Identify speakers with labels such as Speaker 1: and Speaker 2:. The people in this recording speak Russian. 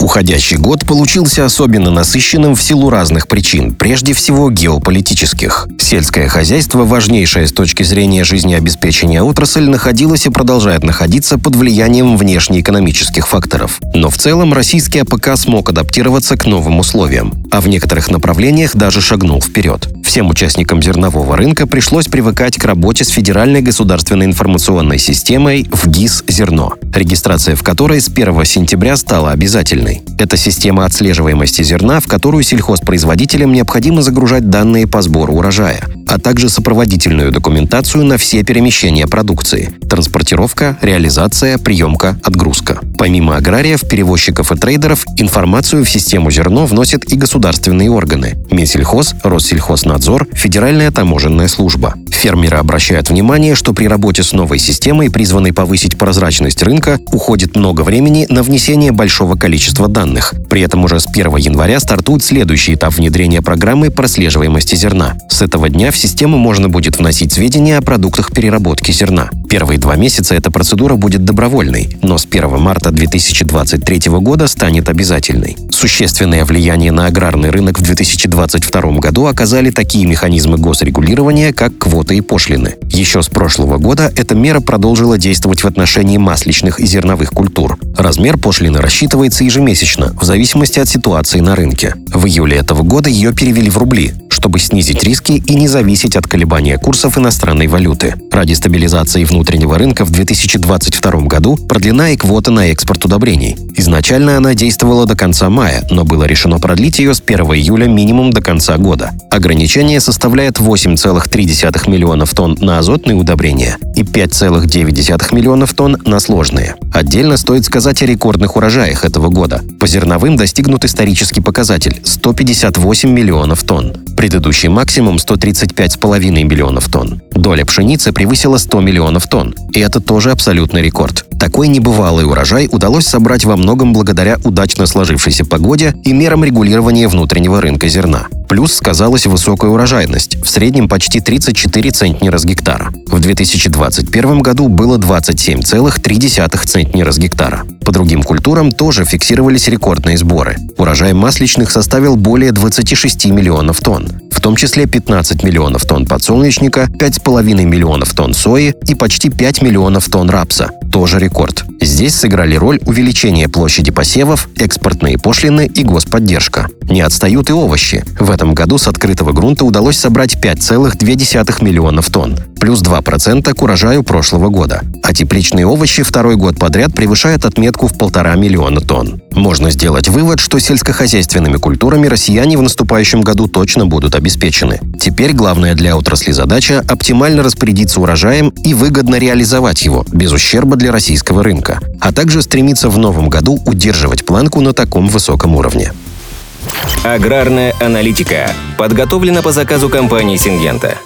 Speaker 1: Уходящий год получился особенно насыщенным в силу разных причин, прежде всего геополитических. Сельское хозяйство, важнейшая с точки зрения жизнеобеспечения отрасль, находилась и продолжает находиться под влиянием внешнеэкономических факторов. Но в целом российский АПК смог адаптироваться к новым условиям, а в некоторых направлениях даже шагнул вперед. Всем участникам зернового рынка пришлось привыкать к работе с Федеральной государственной информационной системой ФГИС «Зерно», регистрация в которой с 1 сентября стала обязательной. Это система отслеживаемости зерна, в которую сельхозпроизводителям необходимо загружать данные по сбору урожая, а также сопроводительную документацию на все перемещения продукции – транспортировка, реализация, приемка, отгрузка. Помимо аграриев, перевозчиков и трейдеров, информацию в систему зерно вносят и государственные органы – Минсельхоз, Россельхознадзор, Федеральная таможенная служба. Фермеры обращают внимание, что при работе с новой системой, призванной повысить прозрачность рынка, уходит много времени на внесение большого количества данных. При этом уже с 1 января стартует следующий этап внедрения программы прослеживаемости зерна. С этого дня в систему можно будет вносить сведения о продуктах переработки зерна. Первые два месяца эта процедура будет добровольной, но с 1 марта 2023 года станет обязательной. Существенное влияние на аграрный рынок в 2022 году оказали такие механизмы госрегулирования, как квоты и пошлины. Еще с прошлого года эта мера продолжила действовать в отношении масличных и зерновых культур. Размер пошлины рассчитывается ежемесячно, в зависимости от ситуации на рынке. В июле этого года ее перевели в рубли, чтобы снизить риски и не зависеть от колебания курсов иностранной валюты. Ради стабилизации внутреннего рынка в 2022 году продлена и квота на экспорт удобрений. Изначально она действовала до конца мая, но было решено продлить ее с 1 июля минимум до конца года. Ограничение составляет 8,3 миллионов тонн на азотные удобрения и 5,9 миллионов тонн на сложные. Отдельно стоит сказать о рекордных урожаях этого года. По зерновым достигнут исторический показатель – 158 миллионов тонн. Предыдущий максимум – 135,5 миллионов тонн. Доля пшеницы превысила 100 миллионов тонн. И это тоже абсолютный рекорд. Такой небывалый урожай удалось собрать во многом благодаря удачно сложившейся погоде и мерам регулирования внутреннего рынка зерна. Плюс сказалась высокая урожайность, в среднем почти 34 центнера с гектара. В 2021 году было 27,3 центнера с гектара. По другим культурам тоже фиксировались рекордные сборы. Урожай масличных составил более 26 миллионов тонн, в том числе 15 миллионов тонн подсолнечника, 5,5 миллионов тонн сои и почти 5 миллионов тонн рапса. Тоже рекорд. Здесь сыграли роль увеличение площади посевов, экспортные пошлины и господдержка. Не отстают и овощи. В этом году с открытого грунта удалось собрать 5,2 миллионов тонн, плюс 2% к урожаю прошлого года. А тепличные овощи второй год подряд превышают отметку в полтора миллиона тонн. Можно сделать вывод, что сельскохозяйственными культурами россияне в наступающем году точно будут обеспечены. Теперь главная для отрасли задача – оптимально распорядиться урожаем и выгодно реализовать его, без ущерба для российского рынка, а также стремиться в новом году удерживать планку на таком высоком уровне.
Speaker 2: Аграрная аналитика подготовлена по заказу компании «Сингента».